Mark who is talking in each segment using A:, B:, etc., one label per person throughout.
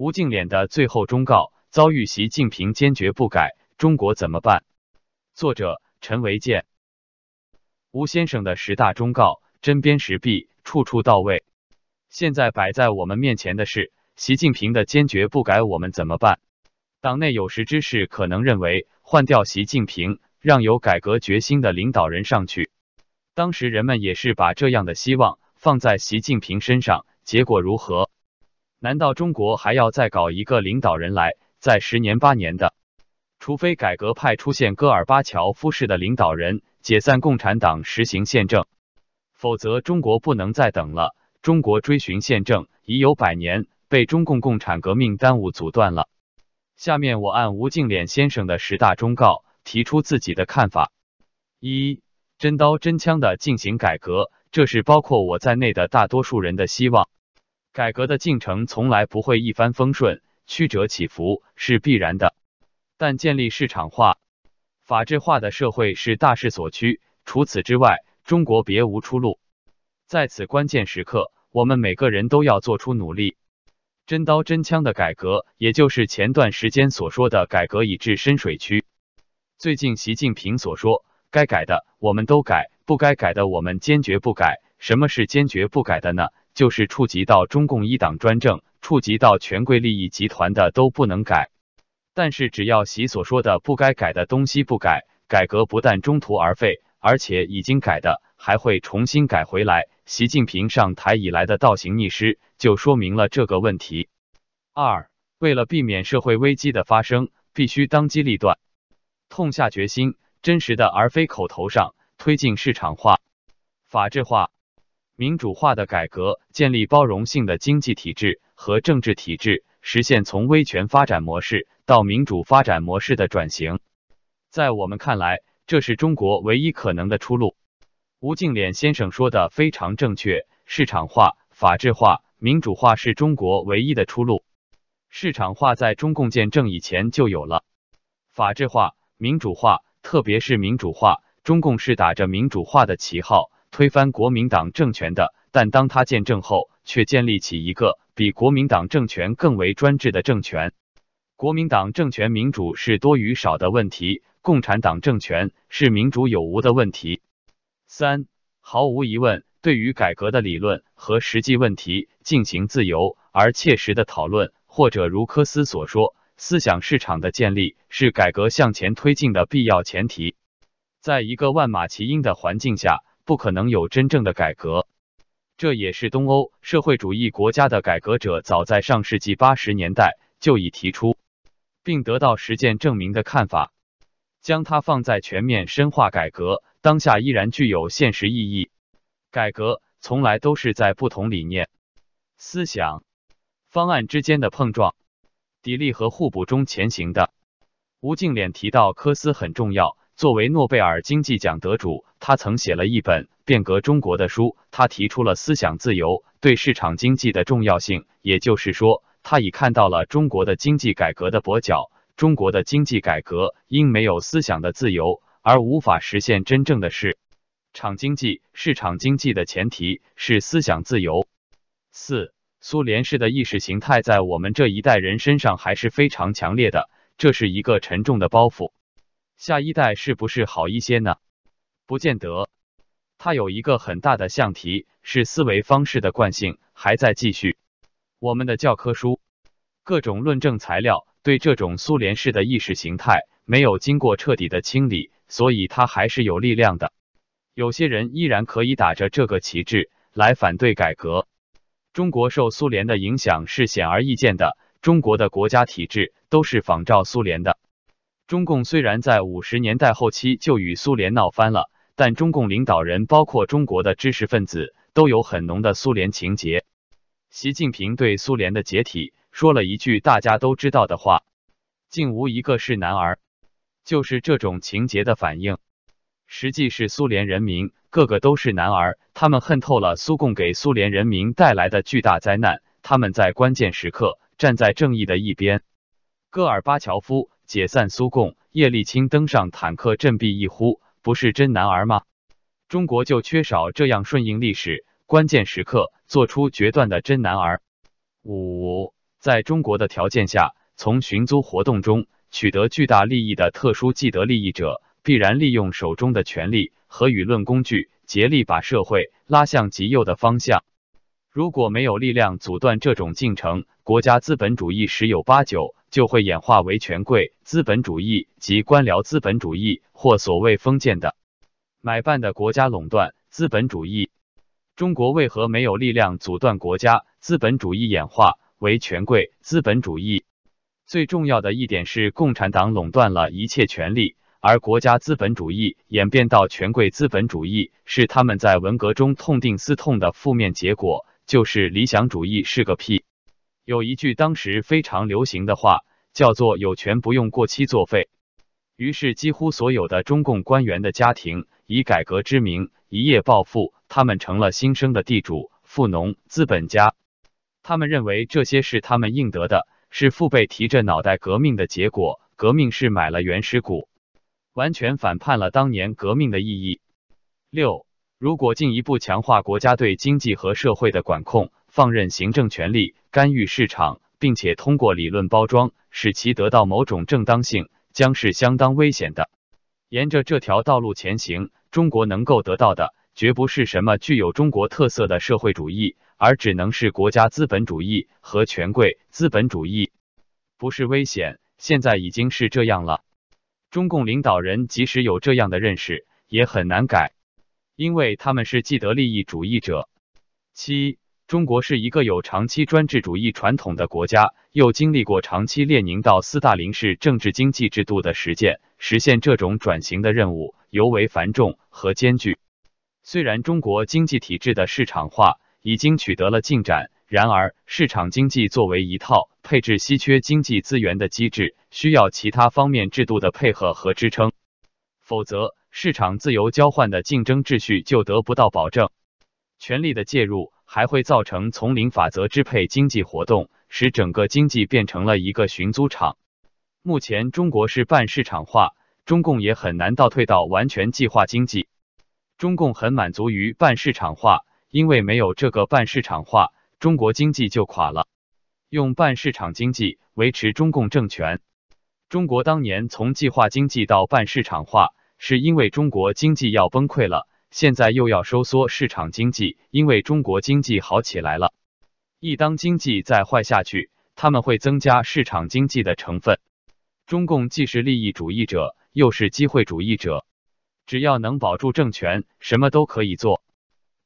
A: 吴敬琏的最后忠告遭遇习近平坚决不改，中国怎么办？作者陈维健。吴先生的十大忠告针砭时弊，处处到位。现在摆在我们面前的是习近平的坚决不改，我们怎么办？党内有识之士可能认为换掉习近平，让有改革决心的领导人上去。当时人们也是把这样的希望放在习近平身上，结果如何？难道中国还要再搞一个领导人来，再十年八年的？除非改革派出现戈尔巴乔夫式的领导人，解散共产党，实行宪政，否则中国不能再等了。中国追寻宪政已有百年，被中共共产革命耽误阻断了。下面我按吴敬琏先生的十大忠告提出自己的看法：一、真刀真枪的进行改革，这是包括我在内的大多数人的希望。改革的进程从来不会一帆风顺，曲折起伏是必然的。但建立市场化、法治化的社会是大势所趋，除此之外，中国别无出路。在此关键时刻，我们每个人都要做出努力。真刀真枪的改革，也就是前段时间所说的改革已至深水区。最近习近平所说，该改的我们都改，不该改的我们坚决不改。什么是坚决不改的呢？就是触及到中共一党专政、触及到权贵利益集团的都不能改。但是只要习所说的不该改的东西不改，改革不但中途而废，而且已经改的还会重新改回来。习近平上台以来的倒行逆施，就说明了这个问题。二，为了避免社会危机的发生，必须当机立断，痛下决心，真实的而非口头上推进市场化、法治化。民主化的改革，建立包容性的经济体制和政治体制，实现从威权发展模式到民主发展模式的转型。在我们看来，这是中国唯一可能的出路。吴敬琏先生说的非常正确，市场化、法治化、民主化是中国唯一的出路。市场化在中共建政以前就有了，法治化、民主化，特别是民主化，中共是打着民主化的旗号。推翻国民党政权的，但当他建政后，却建立起一个比国民党政权更为专制的政权。国民党政权民主是多与少的问题，共产党政权是民主有无的问题。三，毫无疑问，对于改革的理论和实际问题进行自由而切实的讨论，或者如科斯所说，思想市场的建立是改革向前推进的必要前提。在一个万马齐喑的环境下。不可能有真正的改革，这也是东欧社会主义国家的改革者早在上世纪八十年代就已提出，并得到实践证明的看法。将它放在全面深化改革，当下依然具有现实意义。改革从来都是在不同理念、思想、方案之间的碰撞、砥砺和互补中前行的。吴敬琏提到科斯很重要。作为诺贝尔经济奖得主，他曾写了一本变革中国的书。他提出了思想自由对市场经济的重要性，也就是说，他已看到了中国的经济改革的跛脚。中国的经济改革因没有思想的自由而无法实现真正的市场经济。市场经济的前提是思想自由。四，苏联式的意识形态在我们这一代人身上还是非常强烈的，这是一个沉重的包袱。下一代是不是好一些呢？不见得。它有一个很大的象题，是思维方式的惯性还在继续。我们的教科书、各种论证材料对这种苏联式的意识形态没有经过彻底的清理，所以它还是有力量的。有些人依然可以打着这个旗帜来反对改革。中国受苏联的影响是显而易见的，中国的国家体制都是仿照苏联的。中共虽然在五十年代后期就与苏联闹翻了，但中共领导人，包括中国的知识分子，都有很浓的苏联情结。习近平对苏联的解体说了一句大家都知道的话：“竟无一个是男儿。”就是这种情节的反应。实际是苏联人民个个都是男儿，他们恨透了苏共给苏联人民带来的巨大灾难，他们在关键时刻站在正义的一边。戈尔巴乔夫。解散苏共，叶利钦登上坦克振臂一呼，不是真男儿吗？中国就缺少这样顺应历史、关键时刻做出决断的真男儿。五，在中国的条件下，从寻租活动中取得巨大利益的特殊既得利益者，必然利用手中的权力和舆论工具，竭力把社会拉向极右的方向。如果没有力量阻断这种进程，国家资本主义十有八九就会演化为权贵资本主义及官僚资本主义，或所谓封建的买办的国家垄断资本主义。中国为何没有力量阻断国家资本主义演化为权贵资本主义？最重要的一点是，共产党垄断了一切权利，而国家资本主义演变到权贵资本主义，是他们在文革中痛定思痛的负面结果，就是理想主义是个屁。有一句当时非常流行的话，叫做“有权不用过期作废”。于是，几乎所有的中共官员的家庭以改革之名一夜暴富。他们成了新生的地主、富农、资本家，他们认为这些是他们应得的，是父辈提着脑袋革命的结果。革命是买了原始股，完全反叛了当年革命的意义。六，如果进一步强化国家对经济和社会的管控，放任行政权力干预市场，并且通过理论包装使其得到某种正当性，将是相当危险的。沿着这条道路前行，中国能够得到的。绝不是什么具有中国特色的社会主义，而只能是国家资本主义和权贵资本主义。不是危险，现在已经是这样了。中共领导人即使有这样的认识，也很难改，因为他们是既得利益主义者。七，中国是一个有长期专制主义传统的国家，又经历过长期列宁到斯大林式政治经济制度的实践，实现这种转型的任务尤为繁重和艰巨。虽然中国经济体制的市场化已经取得了进展，然而市场经济作为一套配置稀缺经济资源的机制，需要其他方面制度的配合和支撑，否则市场自由交换的竞争秩序就得不到保证。权力的介入还会造成丛林法则支配经济活动，使整个经济变成了一个寻租场。目前中国是半市场化，中共也很难倒退到完全计划经济。中共很满足于半市场化，因为没有这个半市场化，中国经济就垮了。用半市场经济维持中共政权。中国当年从计划经济到半市场化，是因为中国经济要崩溃了，现在又要收缩市场经济，因为中国经济好起来了。一当经济再坏下去，他们会增加市场经济的成分。中共既是利益主义者，又是机会主义者。只要能保住政权，什么都可以做。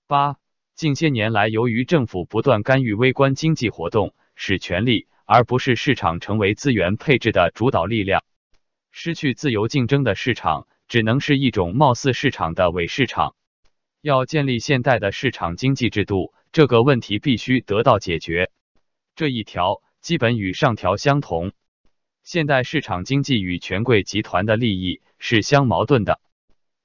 A: 八，近些年来，由于政府不断干预微观经济活动，使权力而不是市场成为资源配置的主导力量，失去自由竞争的市场只能是一种貌似市场的伪市场。要建立现代的市场经济制度，这个问题必须得到解决。这一条基本与上条相同。现代市场经济与权贵集团的利益是相矛盾的。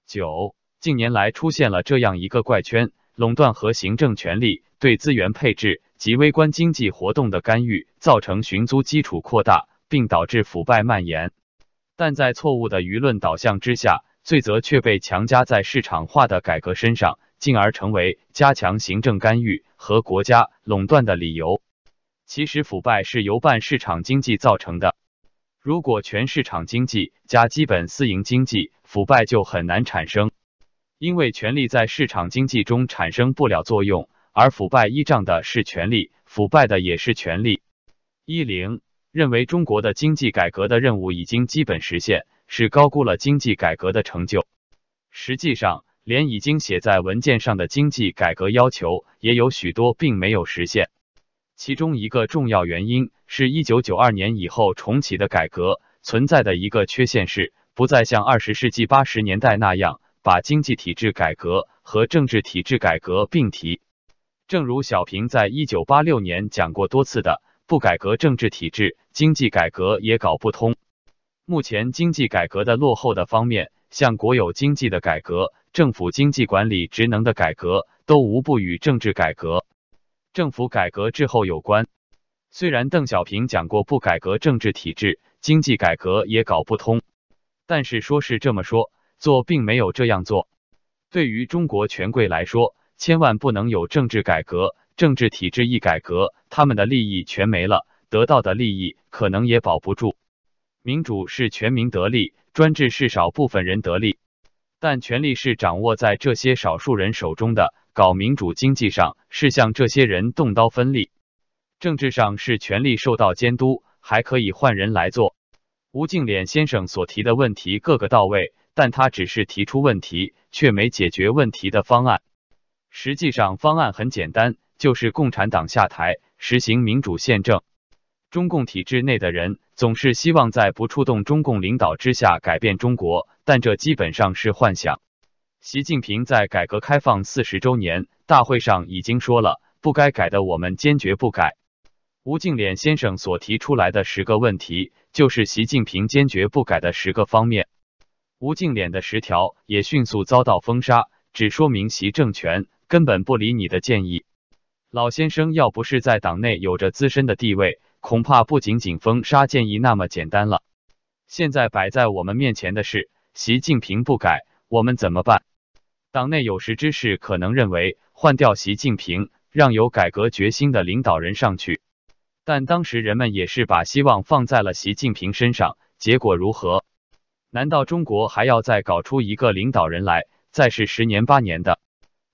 A: 九，近年来出现了这样一个怪圈：垄断和行政权力对资源配置及微观经济活动的干预，造成寻租基础扩大，并导致腐败蔓延。但在错误的舆论导向之下，罪责却被强加在市场化的改革身上，进而成为加强行政干预和国家垄断的理由。其实，腐败是由半市场经济造成的。如果全市场经济加基本私营经济，腐败就很难产生，因为权力在市场经济中产生不了作用，而腐败依仗的是权力，腐败的也是权力。一零认为中国的经济改革的任务已经基本实现，是高估了经济改革的成就。实际上，连已经写在文件上的经济改革要求，也有许多并没有实现。其中一个重要原因是一九九二年以后重启的改革存在的一个缺陷是。不再像二十世纪八十年代那样把经济体制改革和政治体制改革并提。正如小平在一九八六年讲过多次的，不改革政治体制，经济改革也搞不通。目前经济改革的落后的方面，像国有经济的改革、政府经济管理职能的改革，都无不与政治改革、政府改革滞后有关。虽然邓小平讲过不改革政治体制，经济改革也搞不通。但是说是这么说，做并没有这样做。对于中国权贵来说，千万不能有政治改革，政治体制一改革，他们的利益全没了，得到的利益可能也保不住。民主是全民得利，专制是少部分人得利。但权力是掌握在这些少数人手中的，搞民主经济上是向这些人动刀分利；政治上是权力受到监督，还可以换人来做。吴敬琏先生所提的问题各个到位，但他只是提出问题，却没解决问题的方案。实际上方案很简单，就是共产党下台，实行民主宪政。中共体制内的人总是希望在不触动中共领导之下改变中国，但这基本上是幻想。习近平在改革开放四十周年大会上已经说了，不该改的我们坚决不改。吴敬琏先生所提出来的十个问题，就是习近平坚决不改的十个方面。吴敬琏的十条也迅速遭到封杀，只说明习政权根本不理你的建议。老先生要不是在党内有着资深的地位，恐怕不仅仅封杀建议那么简单了。现在摆在我们面前的是，习近平不改，我们怎么办？党内有识之士可能认为，换掉习近平，让有改革决心的领导人上去。但当时人们也是把希望放在了习近平身上，结果如何？难道中国还要再搞出一个领导人来，再是十年八年的？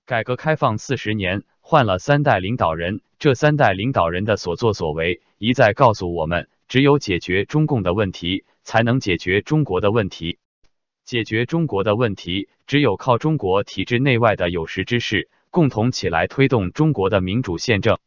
A: 改革开放四十年。换了三代领导人，这三代领导人的所作所为，一再告诉我们，只有解决中共的问题，才能解决中国的问题。解决中国的问题，只有靠中国体制内外的有识之士共同起来推动中国的民主宪政。